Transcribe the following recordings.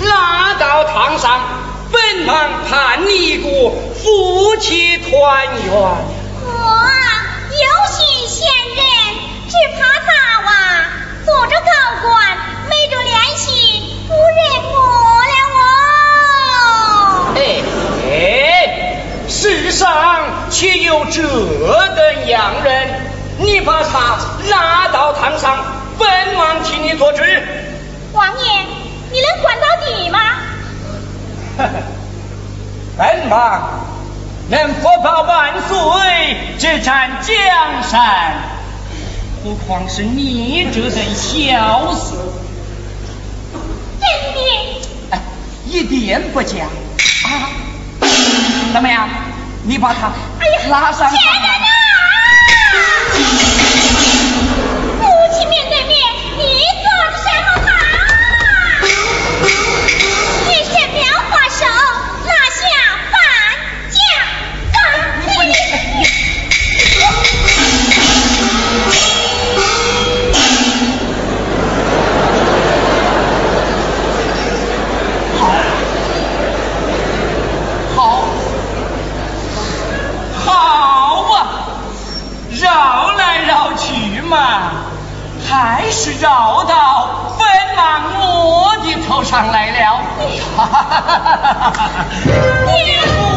拉到堂上本王盼你一个夫妻团圆我有心闲人只怕他娃做着高官没着联系不认不了我。哎哎世上岂有这等洋人你把他拉到堂上本王替你做主王爷你能管到底吗？本王能佛法万岁只占江山，何况是你这等小事？真的，一点不假啊！怎么样，你把他？哎呀！拉上！父亲面对面，你做的？Please, 上来了。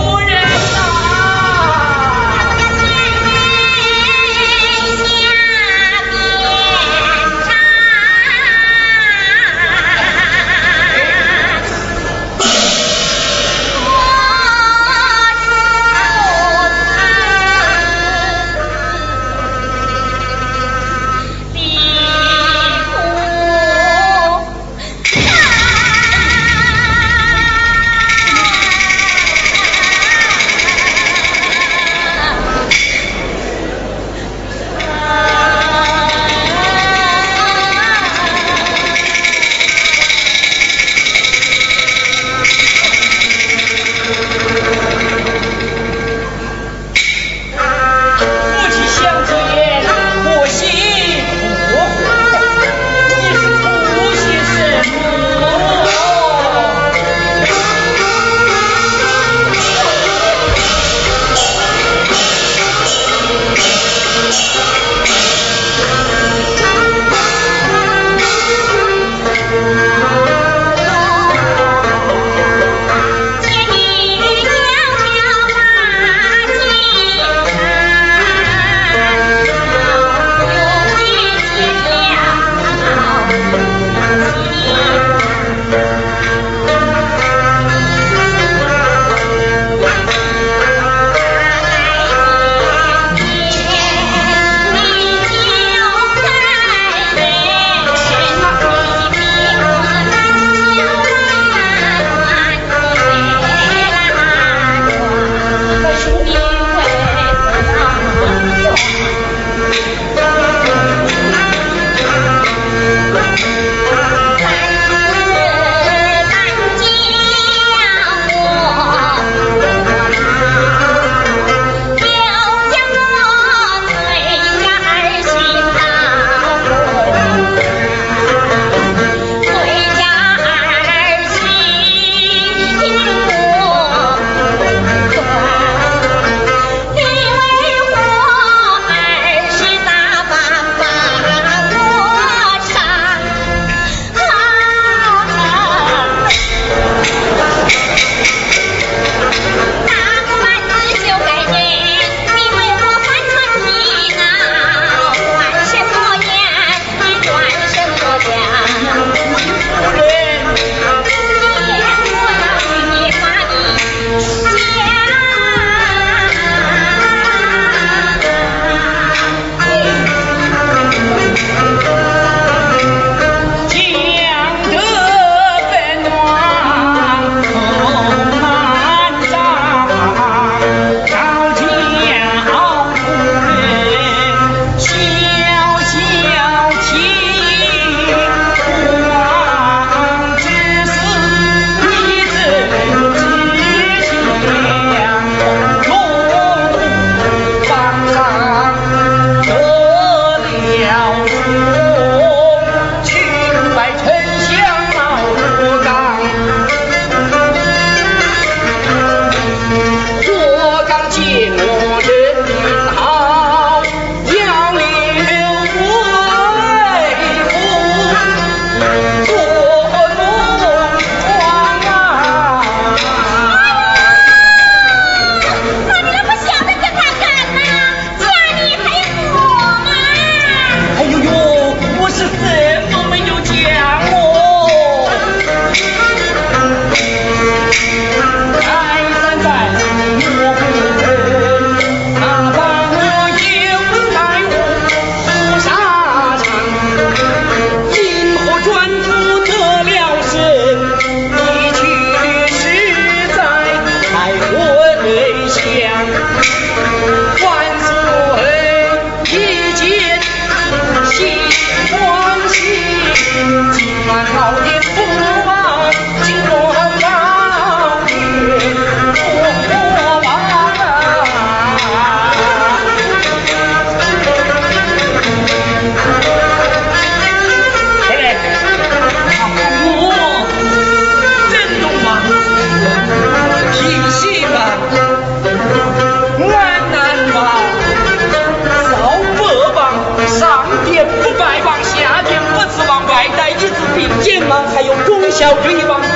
小君一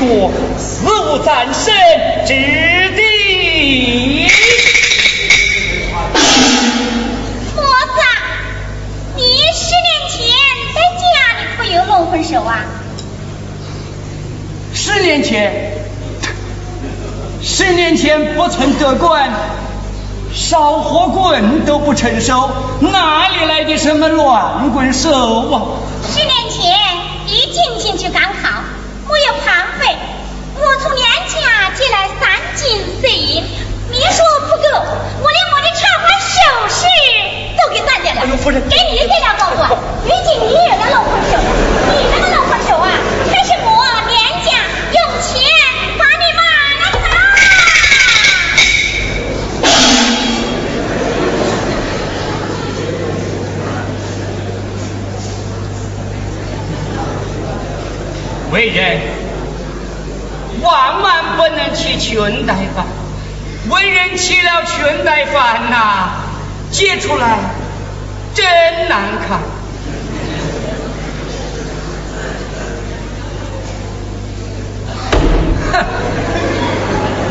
打你一个死无葬身之地。佛子，你十年前在家里可有龙魂手啊！十年年前，十年前不曾得官，烧火棍都不成熟，哪里来的什么乱棍手啊？哎呦，夫人，给你给了公公，如今你也个老混手，你那个老混手啊，还是我廉家用钱把你买了的。为人万万不能吃裙带饭，为人吃了裙带饭呐、结出来真难看。哼，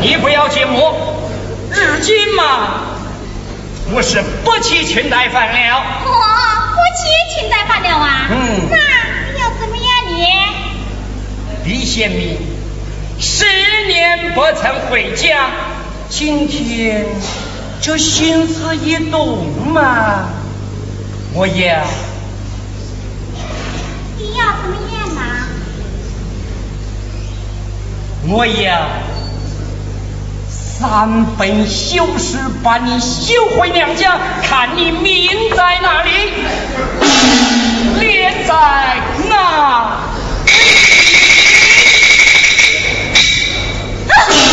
你不要紧我，如今嘛，我是不吃裙带饭了。我不吃裙带饭了啊？嗯那要怎么样你？李贤明十年不曾回家，今天这心思一动嘛，我要。你要。什么样呢？我要。三本修诗把你修回娘家，看你命在哪里，脸在哪你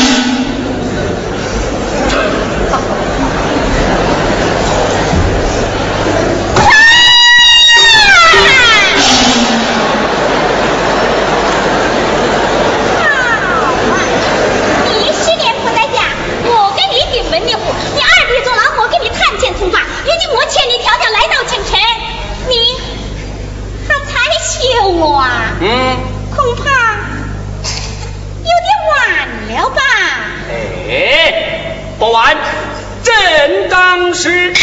我千里迢迢来到京城，你还才休我啊？嗯，恐怕有点晚了吧？哎，不晚，正当时。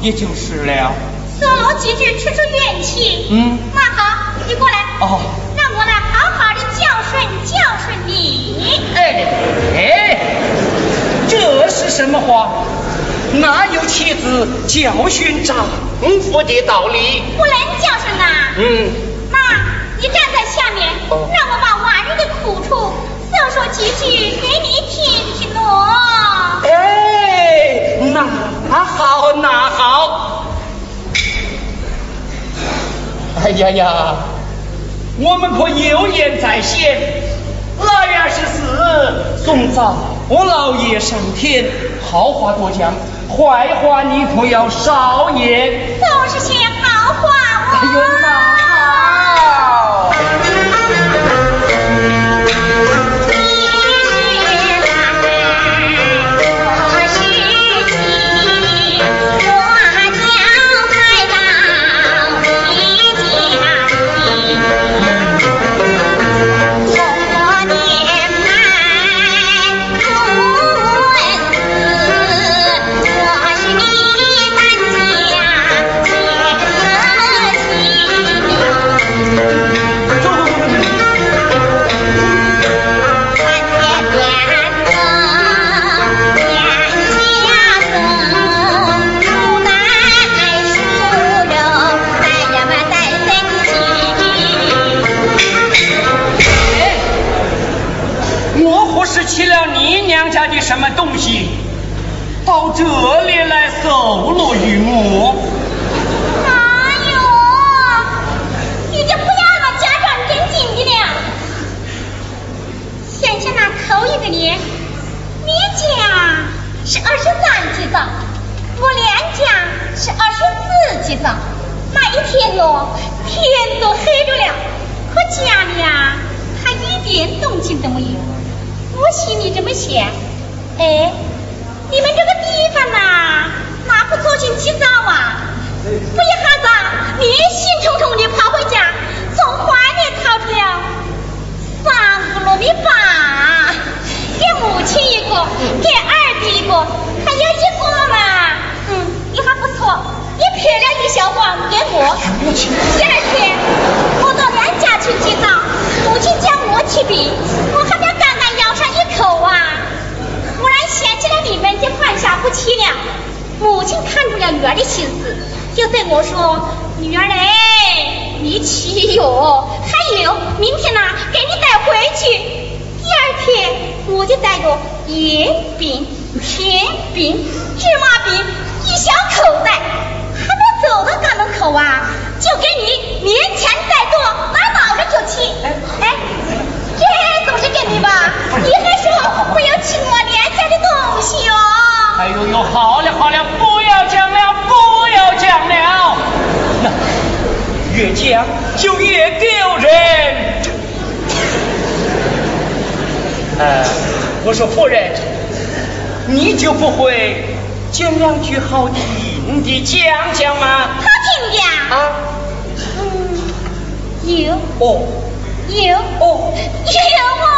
也就是了。说了几句，出出怨气。嗯那好，你过来。哦。让我来好好的教训教训你。哎哎，这是什么话？哪有妻子教训丈夫的道理？不能教训呐。嗯，那你站在下面，哦让我把晚日的苦处诉说几句给你那好，那好。哎呀呀，我们可有言在先，腊月二十四送早老爷上天，好话多讲，坏话你可要少言。都是些天都黑着了，可家里啊，还一点动静都没有。我心里这么想，哎，你们这个地方呐，哪不走进起早啊？不一下子，你兴冲冲的跑回家，从怀里掏出了三个糯米饭，给母亲一个，给二弟一个，还有一个嘛，嗯，也还不错，你撇了一小碗给我。第二天，我到娘家去洗澡，母亲叫我去比，我还没刚刚咬上一口啊，忽然想起了你们的饭下不齐了。母亲看出了女儿的心思，就对我说：“女儿嘞，你去哟，还有明天呐，给你带回去。”第二天我就带着月饼、甜饼、芝麻饼一小口袋，走到大门口啊，就给你连钱带多，拿脑袋就去。哎，这都是给你吧？你还说不要吃我廉价的东西哟、哎呦呦，好了好了，不要讲了，不要讲了，那越讲就越丢人。呃，我说夫人，你就不会讲两句好听的讲讲吗？好听的啊，嗯，有。哦。有。哦，有我。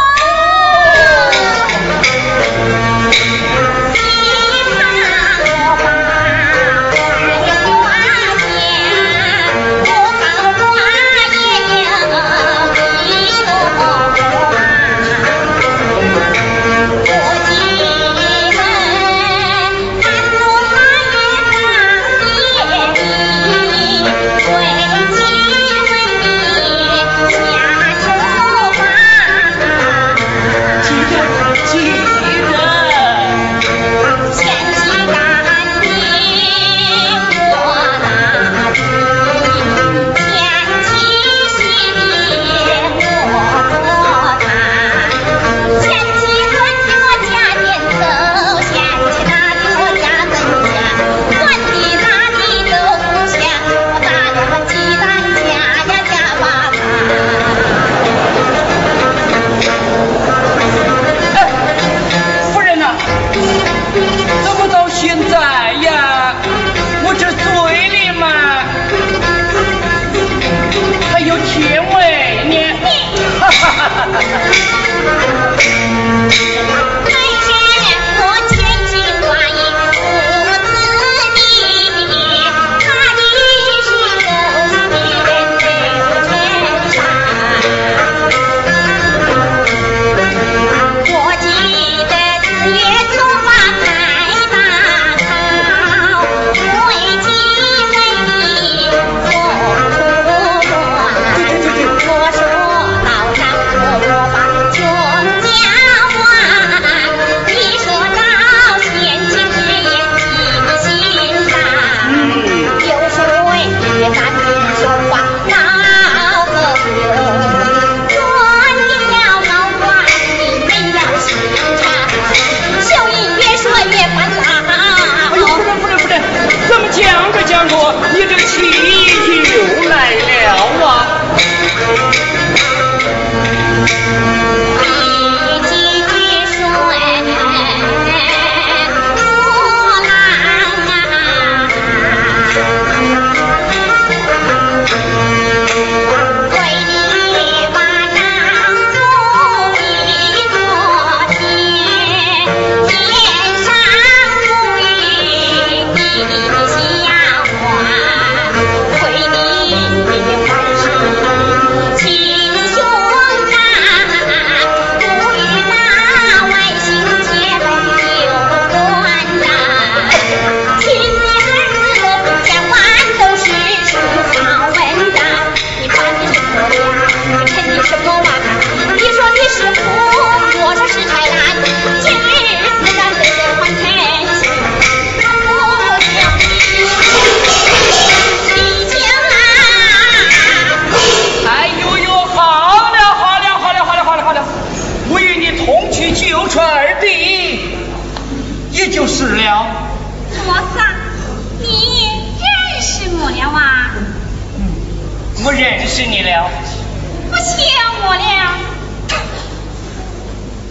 不想我了。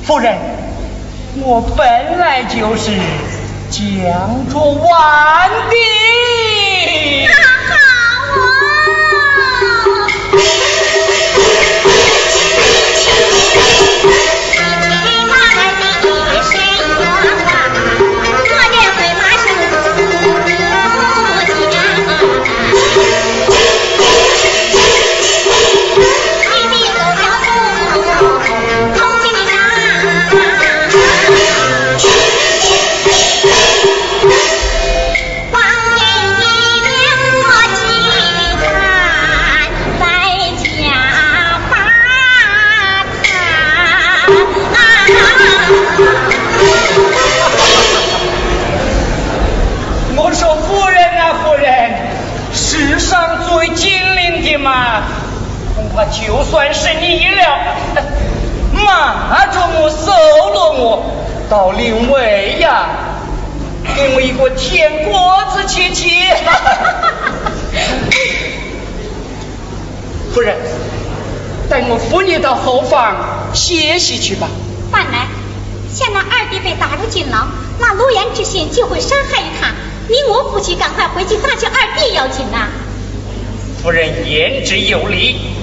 夫人，我本来就是江州万的。你了，马着我，收了我，到临渭呀，给我一个甜果子吃吃。夫人，带我扶你到后房歇息去吧。范来，现在二弟被打入监牢，那陆岩之心就会伤害于他。你我夫妻赶快回去搭救二弟要紧呐。夫人言之有理。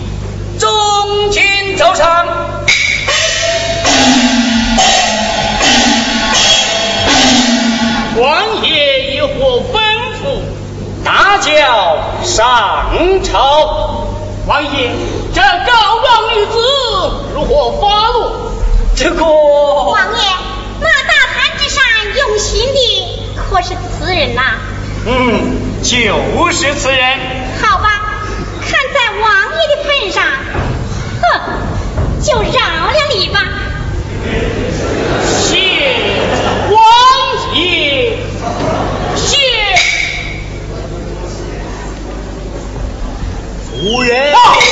中军奏上，王爷有何吩咐？大叫上朝。王爷，这高王女子如何发落？这个王爷，那大坛之上用刑的可是此人呐？嗯，就是此人。好吧。看在王爷的镇上，哼，就饶了你吧。谢王爷，谢夫人，告辞。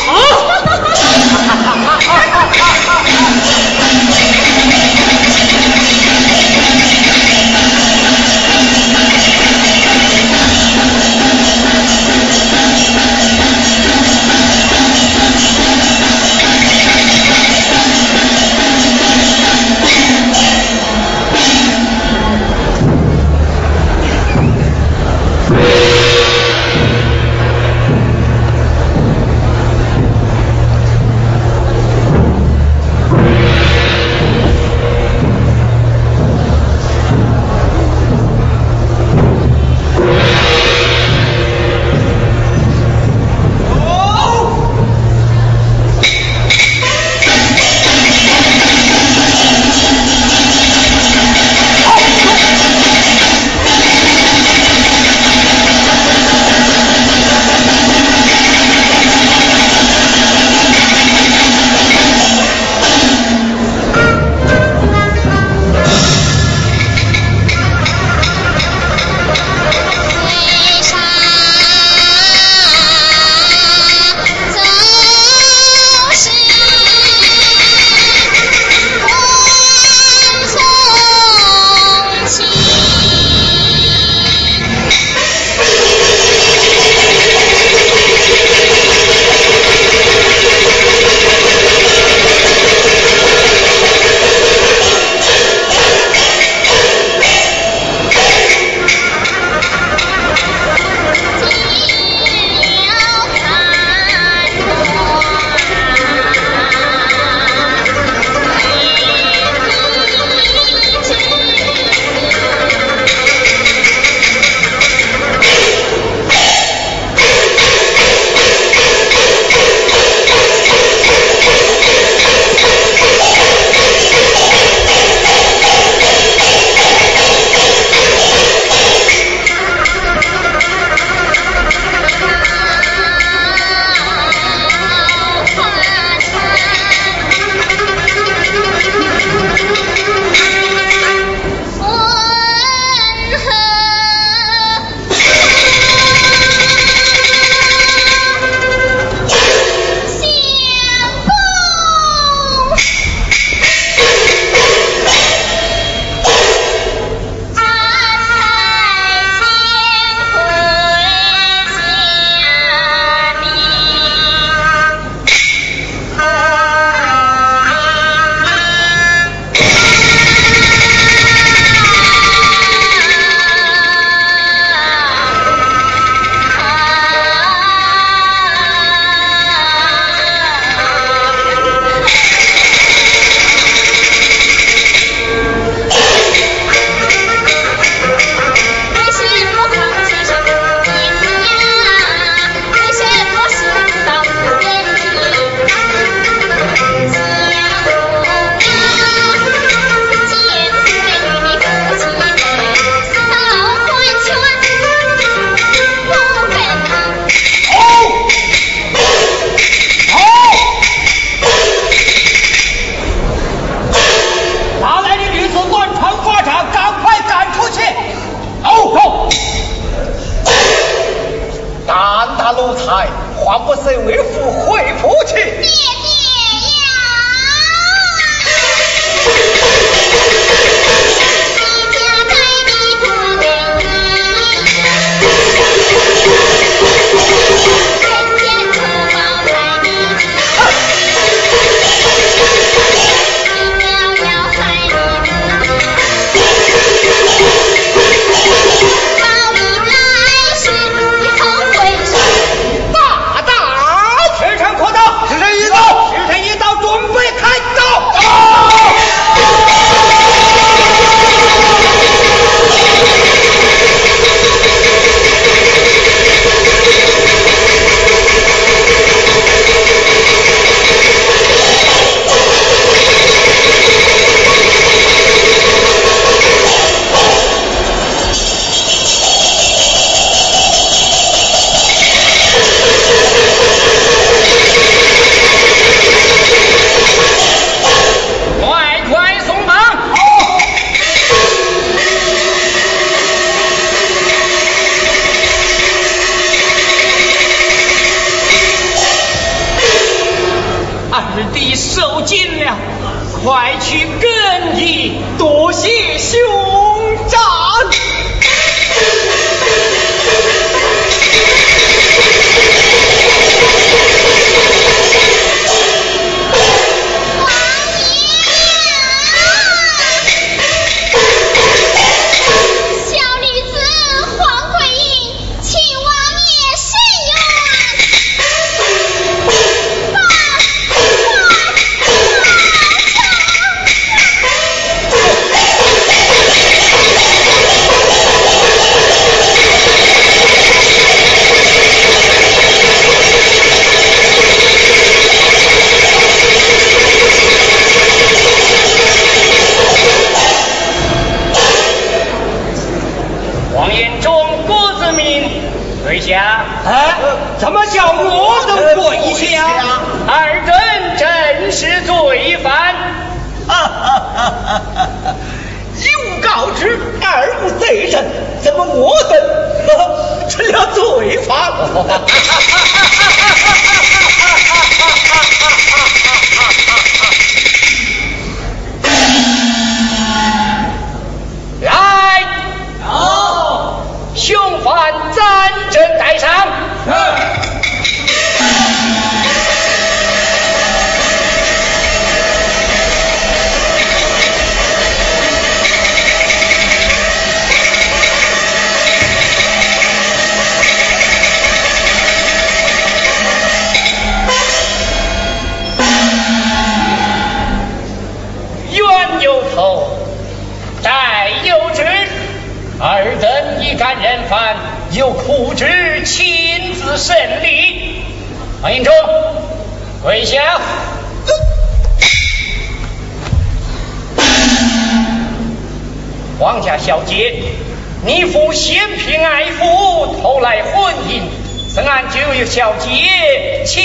小杰亲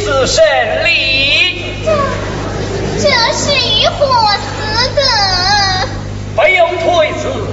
自审理，这这是与火死的，没有退辞。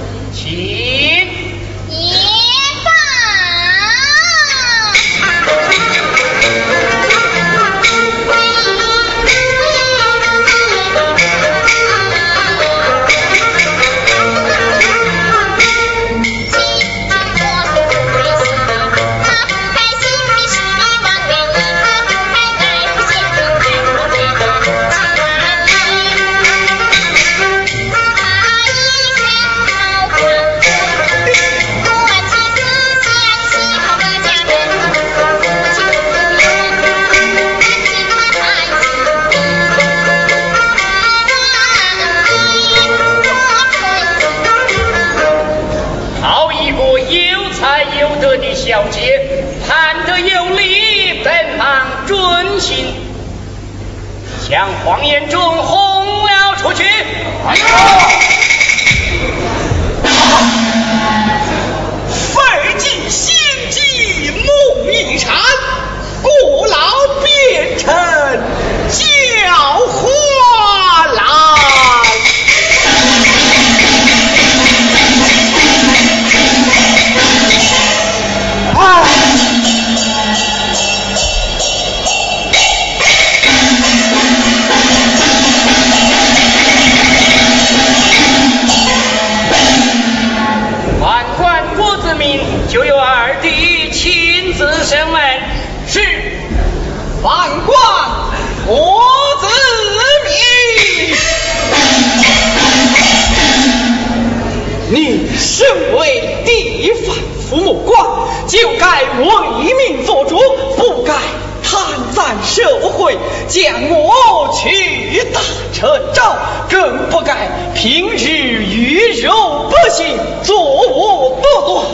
平日鱼肉百姓，作恶多端，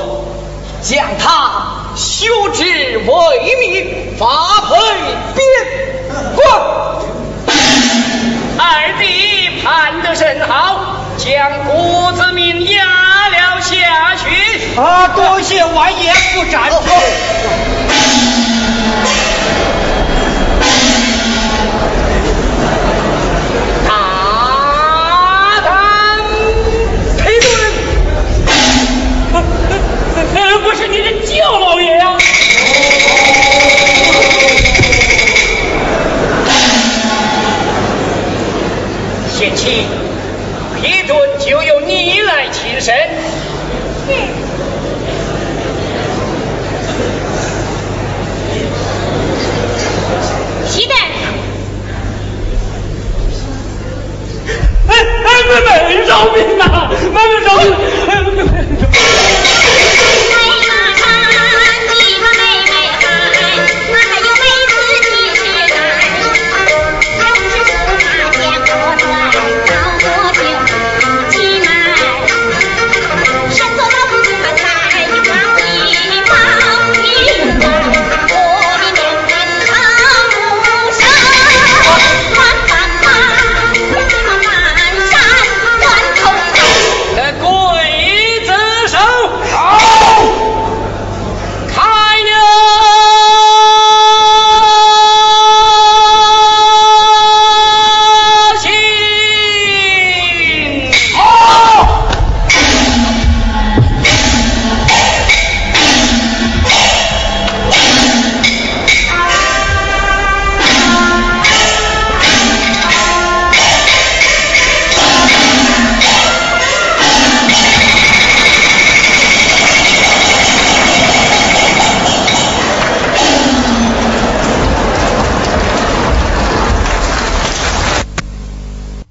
将他修治为民，发配边关。二弟判得甚好。将郭子明押了下去。啊，多谢王爷不斩。七批顿就由你来亲身。是皮蛋哎哎妹妹饶命啊妹妹饶命哎妹妹饶命。